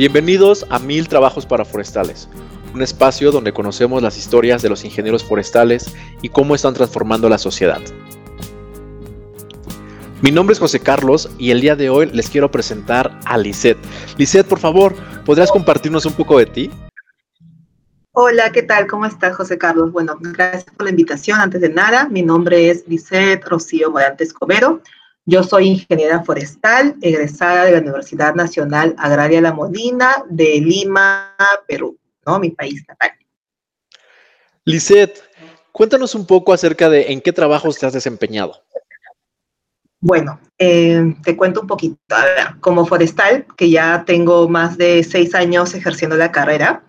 Bienvenidos a Mil Trabajos para Forestales, un espacio donde conocemos las historias de los ingenieros forestales y cómo están transformando la sociedad. Mi nombre es José Carlos y el día de hoy les quiero presentar a Lisette. Lisette, por favor, ¿podrías compartirnos un poco de ti? Hola, ¿qué tal? ¿Cómo estás, José Carlos? Bueno, gracias por la invitación. Antes de nada, mi nombre es Lisette Rocío Morante Escobedo. Yo soy ingeniera forestal, egresada de la Universidad Nacional Agraria La Molina de Lima, Perú, ¿no? Mi país natal. Lisette, cuéntanos un poco acerca de en qué trabajos te has desempeñado. Bueno, eh, te cuento un poquito. A ver, como forestal, que ya tengo más de seis años ejerciendo la carrera,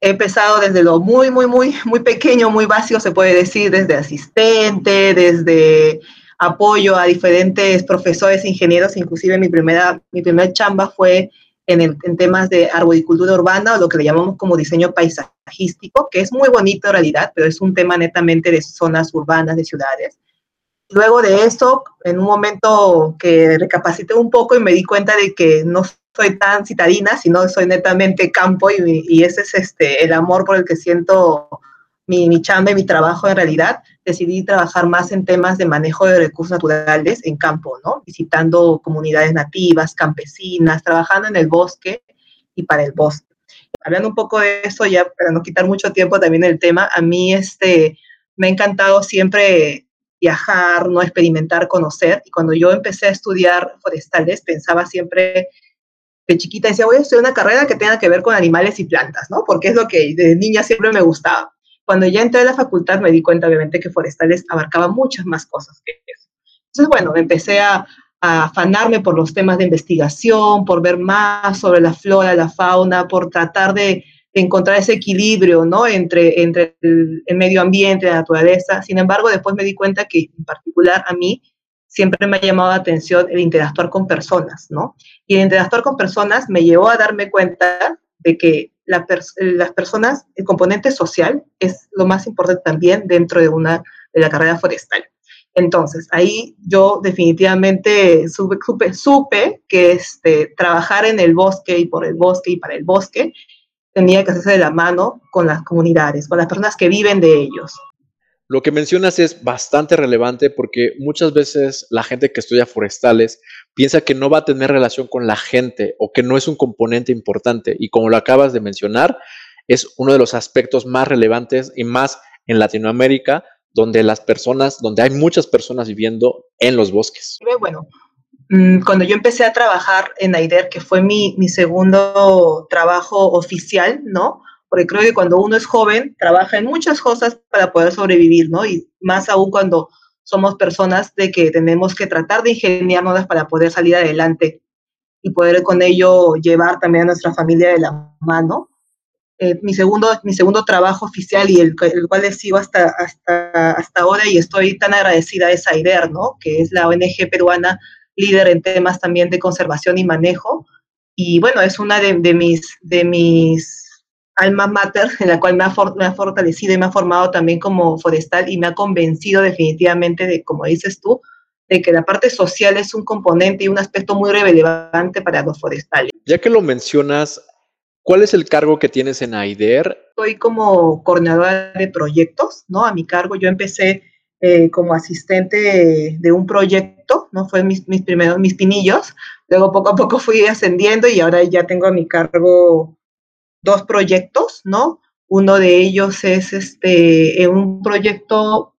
he empezado desde lo muy, muy, muy, muy pequeño, muy básico, se puede decir, desde asistente, desde apoyo a diferentes profesores, ingenieros, inclusive mi primera, mi primera chamba fue en, en, temas de arboricultura urbana o lo que le llamamos como diseño paisajístico, que es muy bonito en realidad, pero es un tema netamente de zonas urbanas, de ciudades. Luego de eso, en un momento que recapacité un poco y me di cuenta de que no soy tan citadina, sino soy netamente campo y, y ese es este, el amor por el que siento mi, mi chamba y mi trabajo en realidad, decidí trabajar más en temas de manejo de recursos naturales en campo, ¿no? Visitando comunidades nativas, campesinas, trabajando en el bosque y para el bosque. Hablando un poco de eso, ya para no quitar mucho tiempo también el tema, a mí este, me ha encantado siempre viajar, no experimentar, conocer. Y cuando yo empecé a estudiar forestales, pensaba siempre de chiquita, decía, voy a estudiar una carrera que tenga que ver con animales y plantas, ¿no? Porque es lo que de niña siempre me gustaba. Cuando ya entré a la facultad me di cuenta, obviamente, que forestales abarcaba muchas más cosas que eso. Entonces, bueno, empecé a, afanarme por los temas de investigación, por ver más sobre la flora, la fauna, por tratar de, encontrar ese equilibrio, ¿no? Entre, entre el, medio ambiente, la naturaleza. Sin embargo, después me di cuenta que, en particular, a mí siempre me ha llamado la atención el interactuar con personas, ¿no? Y el interactuar con personas me llevó a darme cuenta de que las personas, el componente social es lo más importante también dentro de, una, de la carrera forestal. Entonces, ahí yo definitivamente supe, supe, supe que este, trabajar en el bosque y por el bosque y para el bosque tenía que hacerse de la mano con las comunidades, con las personas que viven de ellos. Lo que mencionas es bastante relevante porque muchas veces la gente que estudia forestales piensa que no va a tener relación con la gente o que no es un componente importante. Y como lo acabas de mencionar, es uno de los aspectos más relevantes y más en Latinoamérica, donde las personas, donde hay muchas personas viviendo en los bosques. Bueno, mm, cuando yo empecé a trabajar en AIDER, que fue mi, mi segundo trabajo oficial, ¿no? Porque creo que cuando uno es joven, trabaja en muchas cosas para poder sobrevivir, ¿no? Y más aún cuando somos personas de que tenemos que tratar de ingeniárnoslas para poder salir adelante y poder con ello llevar también a nuestra familia de la mano. Eh, mi, segundo, mi segundo trabajo oficial y el, el cual les sigo hasta, hasta, hasta ahora y estoy tan agradecida es AIDER, ¿no? Que es la ONG peruana líder en temas también de conservación y manejo. Y bueno, es una de, de mis, de mis alma mater en la cual me ha, me ha, fortalecido y me ha formado también como forestal y me ha convencido definitivamente de, como dices tú, de que la parte social es un componente y un aspecto muy relevante para los forestales. Ya que lo mencionas, ¿cuál es el cargo que tienes en AIDER? Soy como coordinadora de proyectos, ¿no? A mi cargo yo empecé eh, como asistente de, un proyecto, ¿no? Fue mis, mis primeros, mis pinillos, luego poco a poco fui ascendiendo y ahora ya tengo a mi cargo dos proyectos, ¿no? Uno de ellos es este, un proyecto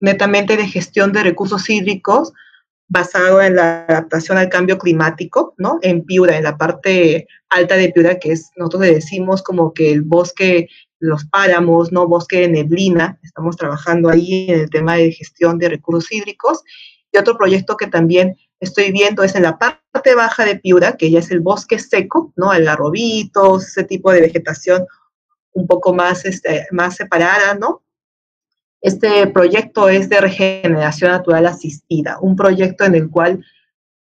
netamente de gestión de recursos hídricos basado en la adaptación al cambio climático, ¿no? En Piura, en la parte alta de Piura, que es, nosotros le decimos como que el bosque, los páramos, ¿no? Bosque de neblina, estamos trabajando ahí en el tema de gestión de recursos hídricos. Y otro proyecto que también estoy viendo es en la parte baja de Piura, que ya es el bosque seco, ¿no? Algarrobitos, ese tipo de vegetación un poco más, este, más separada, ¿no? Este proyecto es de regeneración natural asistida, un proyecto en el cual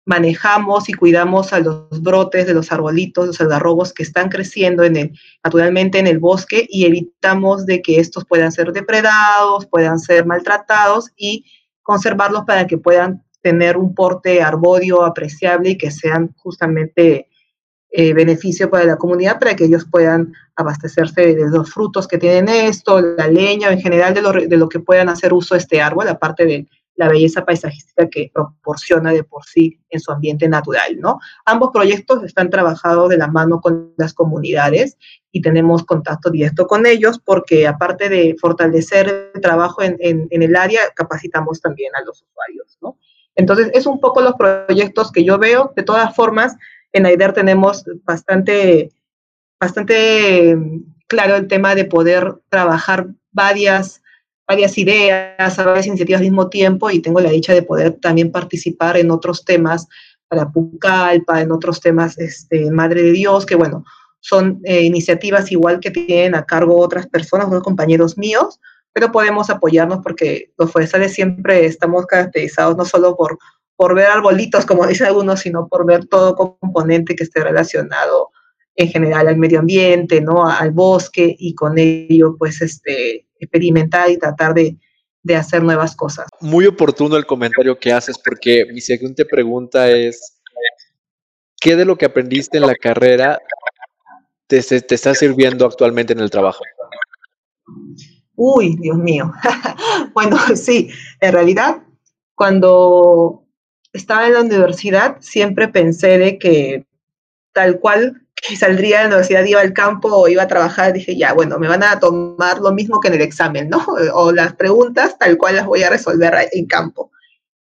manejamos y cuidamos a los brotes de los arbolitos, los algarrobos que están creciendo en el, naturalmente en el bosque y evitamos de que estos puedan ser depredados, puedan ser maltratados y conservarlos para que puedan tener un porte arbóreo apreciable y que sean justamente eh, beneficio para la comunidad para que ellos puedan abastecerse de los frutos que tienen esto, la leña, en general de lo, de lo que puedan hacer uso este árbol, aparte de la belleza paisajística que proporciona de por sí en su ambiente natural, ¿no? Ambos proyectos están trabajados de la mano con las comunidades y tenemos contacto directo con ellos porque aparte de fortalecer el trabajo en, en, el área, capacitamos también a los usuarios, ¿no? Entonces, es un poco los proyectos que yo veo. De todas formas, en AIDER tenemos bastante, bastante claro el tema de poder trabajar varias varias ideas, varias iniciativas al mismo tiempo y tengo la dicha de poder también participar en otros temas para Pucallpa, en otros temas, este, Madre de Dios, que bueno, son eh, iniciativas igual que tienen a cargo otras personas, otros compañeros míos, pero podemos apoyarnos porque los forestales siempre estamos caracterizados no solo por, por ver arbolitos, como dicen algunos, sino por ver todo componente que esté relacionado en general al medio ambiente, ¿no? Al bosque y con ello, pues, este, experimentar y tratar de, de hacer nuevas cosas. Muy oportuno el comentario que haces porque mi siguiente pregunta es, ¿qué de lo que aprendiste en la carrera te, te está sirviendo actualmente en el trabajo? Uy, Dios mío. bueno, sí, en realidad, cuando estaba en la universidad, siempre pensé de que tal cual que saldría de la universidad, iba al campo o iba a trabajar, dije, ya, bueno, me van a tomar lo mismo que en el examen, ¿no? O las preguntas tal cual las voy a resolver en campo.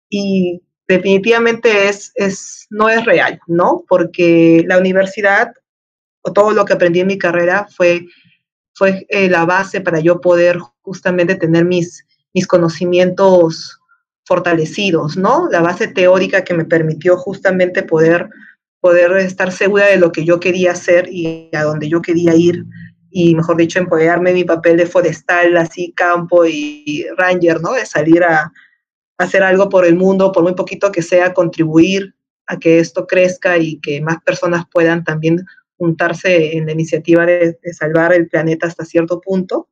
Y definitivamente es, es, no es real, ¿no? Porque la universidad o todo lo que aprendí en mi carrera fue, fue eh, la base para yo poder justamente tener mis, mis conocimientos fortalecidos, ¿no? La base teórica que me permitió justamente poder poder estar segura de lo que yo quería hacer y a donde yo quería ir. Y mejor dicho empoderarme mi papel de forestal así campo y ranger no de salir a, hacer algo por el mundo por muy poquito que sea contribuir a que esto crezca y que más personas puedan también juntarse en la iniciativa de salvar el planeta hasta cierto punto.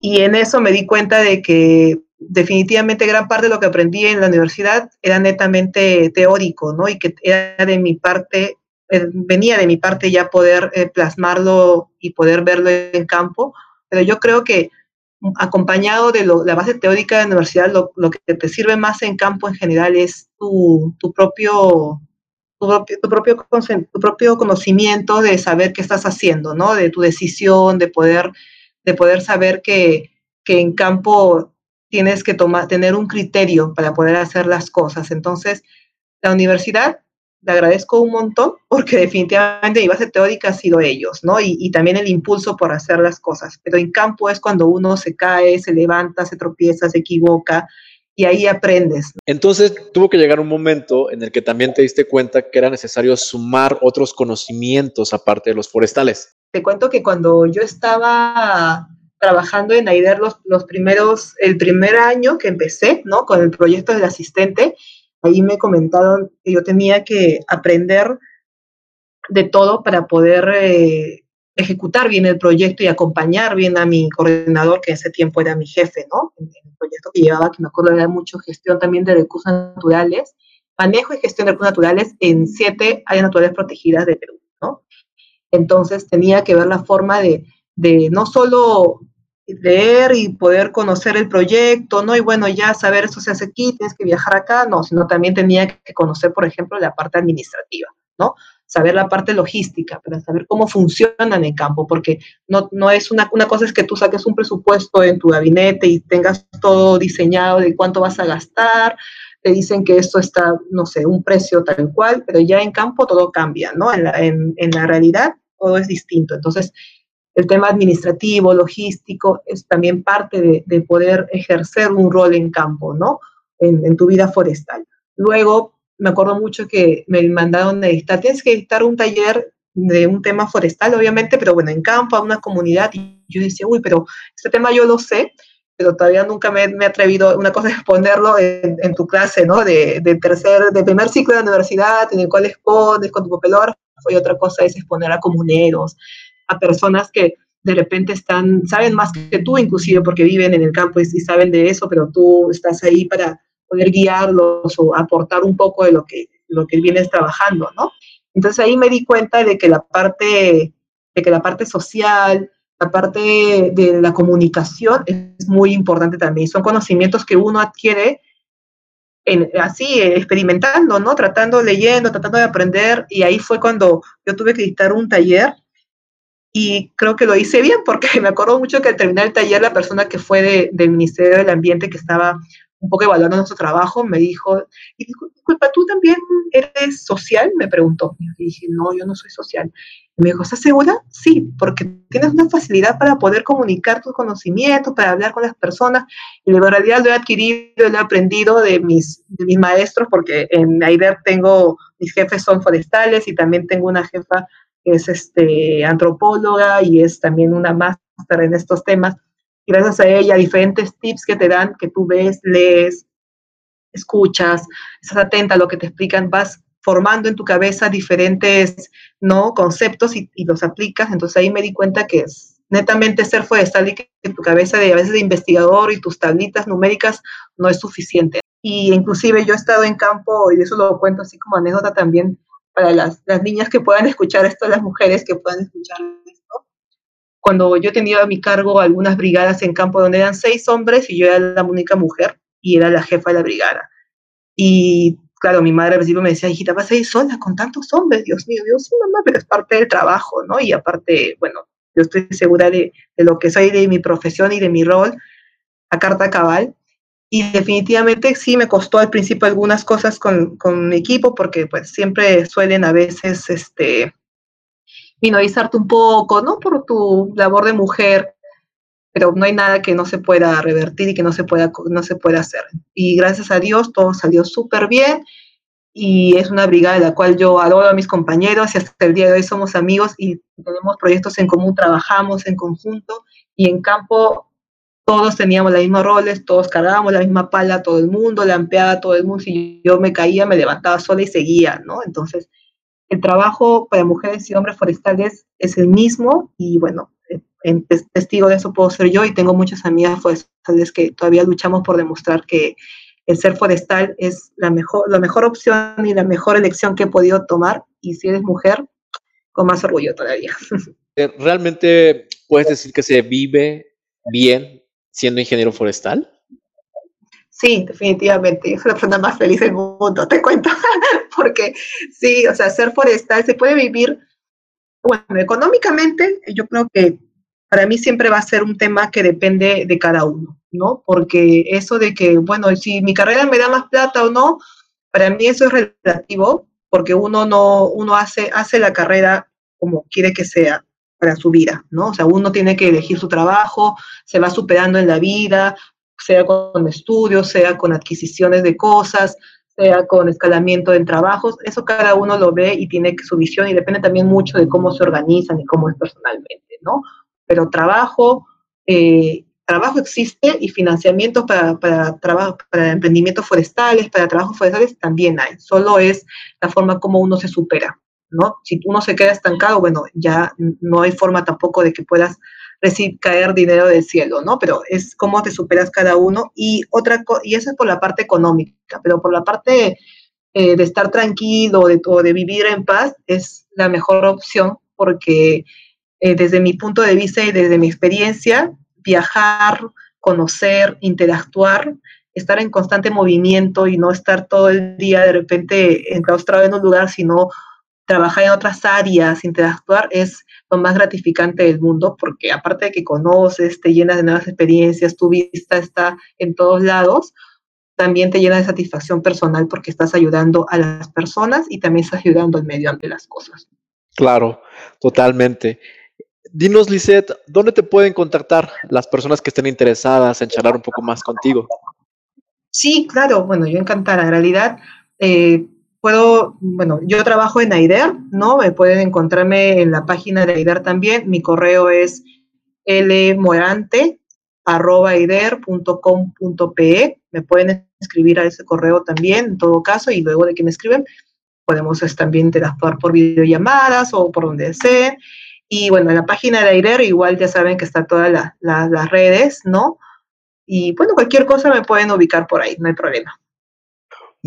Y en eso me di cuenta de que definitivamente gran parte de lo que aprendí en la universidad era netamente teórico, ¿no? Y que era de mi parte, eh, venía de mi parte ya poder eh, plasmarlo y poder verlo en campo, pero yo creo que acompañado de la base teórica de la universidad, lo, que te sirve más en campo en general es tu, propio tu propio, tu propio, tu propio conocimiento de saber qué estás haciendo, ¿no? De tu decisión, de poder, de poder saber que, que en campo tienes que tomar, tener un criterio para poder hacer las cosas. Entonces, la universidad, le agradezco un montón porque definitivamente mi base teórica ha sido ellos, ¿no? Y, también el impulso por hacer las cosas. Pero en campo es cuando uno se cae, se levanta, se tropieza, se equivoca y ahí aprendes. Entonces tuvo que llegar un momento en el que también te diste cuenta que era necesario sumar otros conocimientos aparte de los forestales. Te cuento que cuando yo estaba trabajando en AIDER los, los primeros, el primer año que empecé, ¿no? Con el proyecto del asistente, ahí me comentaron que yo tenía que aprender de todo para poder eh, ejecutar bien el proyecto y acompañar bien a mi coordinador, que en ese tiempo era mi jefe, ¿no? En, el proyecto que llevaba, que me acuerdo era mucho gestión también de recursos naturales, manejo y gestión de recursos naturales en siete áreas naturales protegidas de Perú, ¿no? Entonces tenía que ver la forma de, de no solo leer y poder conocer el proyecto, ¿no? Y bueno, ya saber eso se hace aquí, tienes que viajar acá, no, sino también tenía que conocer, por ejemplo, la parte administrativa, ¿no? Saber la parte logística, para saber cómo funcionan en campo, porque no, no es una, una cosa es que tú saques un presupuesto en tu gabinete y tengas todo diseñado de cuánto vas a gastar, te dicen que esto está, no sé, un precio tal cual, pero ya en campo todo cambia, ¿no? En la, en, en la realidad todo es distinto. Entonces, el tema administrativo, logístico, es también parte de, poder ejercer un rol en campo, ¿no? En, tu vida forestal. Luego, me acuerdo mucho que me mandaron a dictar, tienes que dictar un taller de un tema forestal, obviamente, pero bueno, en campo, a una comunidad, y yo decía, uy, pero este tema yo lo sé, pero todavía nunca me, he atrevido, una cosa es exponerlo en, tu clase, ¿no? De, tercer, de primer ciclo de universidad, en el cual expones con tu papelógrafo, y otra cosa es exponer a comuneros, a personas que de repente están, saben más que tú inclusive porque viven en el campo y, saben de eso, pero tú estás ahí para poder guiarlos o aportar un poco de lo que, lo que vienes trabajando, ¿no? Entonces ahí me di cuenta de que la parte, de que la parte social, la parte de la comunicación es muy importante también. Son conocimientos que uno adquiere así, experimentando, ¿no? Tratando, leyendo, tratando de aprender. Y ahí fue cuando yo tuve que dictar un taller y creo que lo hice bien porque me acuerdo mucho que al terminar el taller la persona que fue de, del Ministerio del Ambiente que estaba un poco evaluando nuestro trabajo me dijo, y disculpa, ¿tú también eres social? Me preguntó. Y dije, no, yo no soy social. Y me dijo, ¿estás segura? Sí, porque tienes una facilidad para poder comunicar tus conocimientos, para hablar con las personas. Y en realidad lo he adquirido, lo he aprendido de mis, de mis maestros, porque en AIDER tengo, mis jefes son forestales y también tengo una jefa es este, antropóloga y es también una máster en estos temas. gracias a ella, diferentes tips que te dan, que tú ves, lees, escuchas, estás atenta a lo que te explican, vas formando en tu cabeza diferentes ¿no? conceptos y, los aplicas. Entonces ahí me di cuenta que es netamente ser forestal y que en tu cabeza de a veces de investigador y tus tablitas numéricas no es suficiente. Y inclusive yo he estado en campo, y eso lo cuento así como anécdota también, para las, las, niñas que puedan escuchar esto, las mujeres que puedan escuchar esto. Cuando yo tenía a mi cargo algunas brigadas en campo donde eran seis hombres y yo era la única mujer y era la jefa de la brigada. Y claro, mi madre al principio me decía, hijita, vas a ir sola con tantos hombres, Dios mío, Dios, sí, mamá, pero es parte del trabajo, ¿no? Y aparte, bueno, yo estoy segura de, de lo que soy, de mi profesión y de mi rol a carta cabal. Y definitivamente sí me costó al principio algunas cosas con, con mi equipo porque pues siempre suelen a veces este, minorizarte un poco, ¿no? Por tu labor de mujer, pero no hay nada que no se pueda revertir y que no se pueda, no se pueda hacer. Y gracias a Dios todo salió súper bien y es una brigada de la cual yo adoro a mis compañeros y hasta el día de hoy somos amigos y tenemos proyectos en común, trabajamos en conjunto y en campo todos teníamos los mismos roles, todos cargábamos la misma pala, todo el mundo, lampeaba todo el mundo, si yo me caía, me levantaba sola y seguía, ¿no? Entonces, el trabajo para mujeres y hombres forestales es el mismo y bueno, en testigo de eso puedo ser yo y tengo muchas amigas forestales que todavía luchamos por demostrar que el ser forestal es la mejor, la mejor opción y la mejor elección que he podido tomar y si eres mujer, con más orgullo todavía. Eh, ¿Realmente puedes decir que se vive bien siendo ingeniero forestal? Sí, definitivamente. Yo soy la persona más feliz del mundo, te cuento. Porque sí, o sea, ser forestal se puede vivir, bueno, económicamente, yo creo que para mí siempre va a ser un tema que depende de cada uno, ¿no? Porque eso de que, bueno, si mi carrera me da más plata o no, para mí eso es relativo, porque uno no, uno hace, hace la carrera como quiere que sea para su vida, ¿no? O sea, uno tiene que elegir su trabajo, se va superando en la vida, sea con estudios, sea con adquisiciones de cosas, sea con escalamiento en trabajos, eso cada uno lo ve y tiene su visión y depende también mucho de cómo se organizan y cómo es personalmente, ¿no? Pero trabajo, eh, trabajo existe y financiamiento para, para, trabajo, para emprendimientos forestales, para trabajos forestales también hay, solo es la forma como uno se supera, ¿no? Si uno se queda estancado, bueno, ya no hay forma tampoco de que puedas recibir, caer dinero del cielo, ¿no? Pero es cómo te superas cada uno y otra y eso es por la parte económica, pero por la parte eh, de estar tranquilo de, o de vivir en paz es la mejor opción porque eh, desde mi punto de vista y desde mi experiencia, viajar, conocer, interactuar, estar en constante movimiento y no estar todo el día de repente enclaustrado en un lugar, sino trabajar en otras áreas, interactuar, es lo más gratificante del mundo, porque aparte de que conoces, te llenas de nuevas experiencias, tu vista está en todos lados, también te llena de satisfacción personal porque estás ayudando a las personas y también estás ayudando al medio ante las cosas. Claro, totalmente. Dinos, Lisette, ¿dónde te pueden contactar las personas que estén interesadas en charlar un poco más contigo? Sí, claro, bueno, yo encantada. En realidad, eh, puedo, bueno, yo trabajo en AIDER, ¿no? Me pueden encontrarme en la página de AIDER también. Mi correo es lmorante.aider.com.pe. Me pueden escribir a ese correo también, en todo caso, y luego de que me escriben, podemos también interactuar por videollamadas o por donde deseen. Y bueno, en la página de AIDER igual ya saben que está todas las redes, ¿no? Y bueno, cualquier cosa me pueden ubicar por ahí, no hay problema.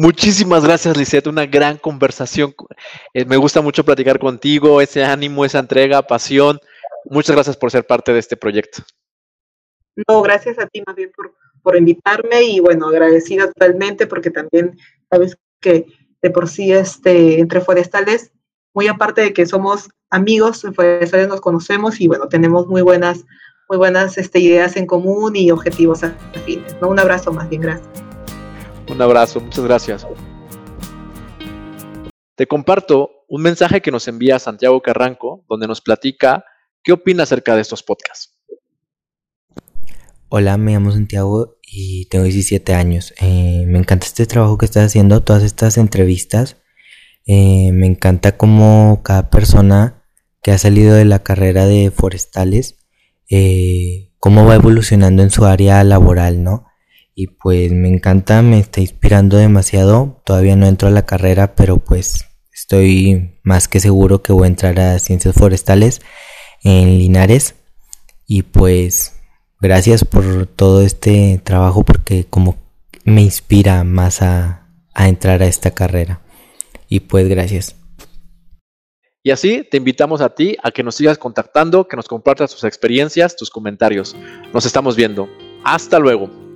Muchísimas gracias, Lisette. Una gran conversación. Eh, me gusta mucho platicar contigo, ese ánimo, esa entrega, pasión. Muchas gracias por ser parte de este proyecto. No, gracias a ti más bien por, por invitarme y bueno, agradecida totalmente porque también sabes que de por sí este, entre forestales, muy aparte de que somos amigos, en forestales nos conocemos y bueno, tenemos muy buenas, muy buenas este, ideas en común y objetivos afines. ¿no? Un abrazo más bien, gracias. Un abrazo, muchas gracias. Te comparto un mensaje que nos envía Santiago Carranco, donde nos platica qué opina acerca de estos podcasts. Hola, me llamo Santiago y tengo 17 años. Eh, me encanta este trabajo que estás haciendo, todas estas entrevistas. Eh, me encanta cómo cada persona que ha salido de la carrera de forestales, eh, cómo va evolucionando en su área laboral, ¿no? Y pues me encanta, me está inspirando demasiado. Todavía no entro a la carrera, pero pues estoy más que seguro que voy a entrar a ciencias forestales en Linares. Y pues gracias por todo este trabajo porque como me inspira más a, a entrar a esta carrera. Y pues gracias. Y así te invitamos a ti a que nos sigas contactando, que nos compartas tus experiencias, tus comentarios. Nos estamos viendo. Hasta luego.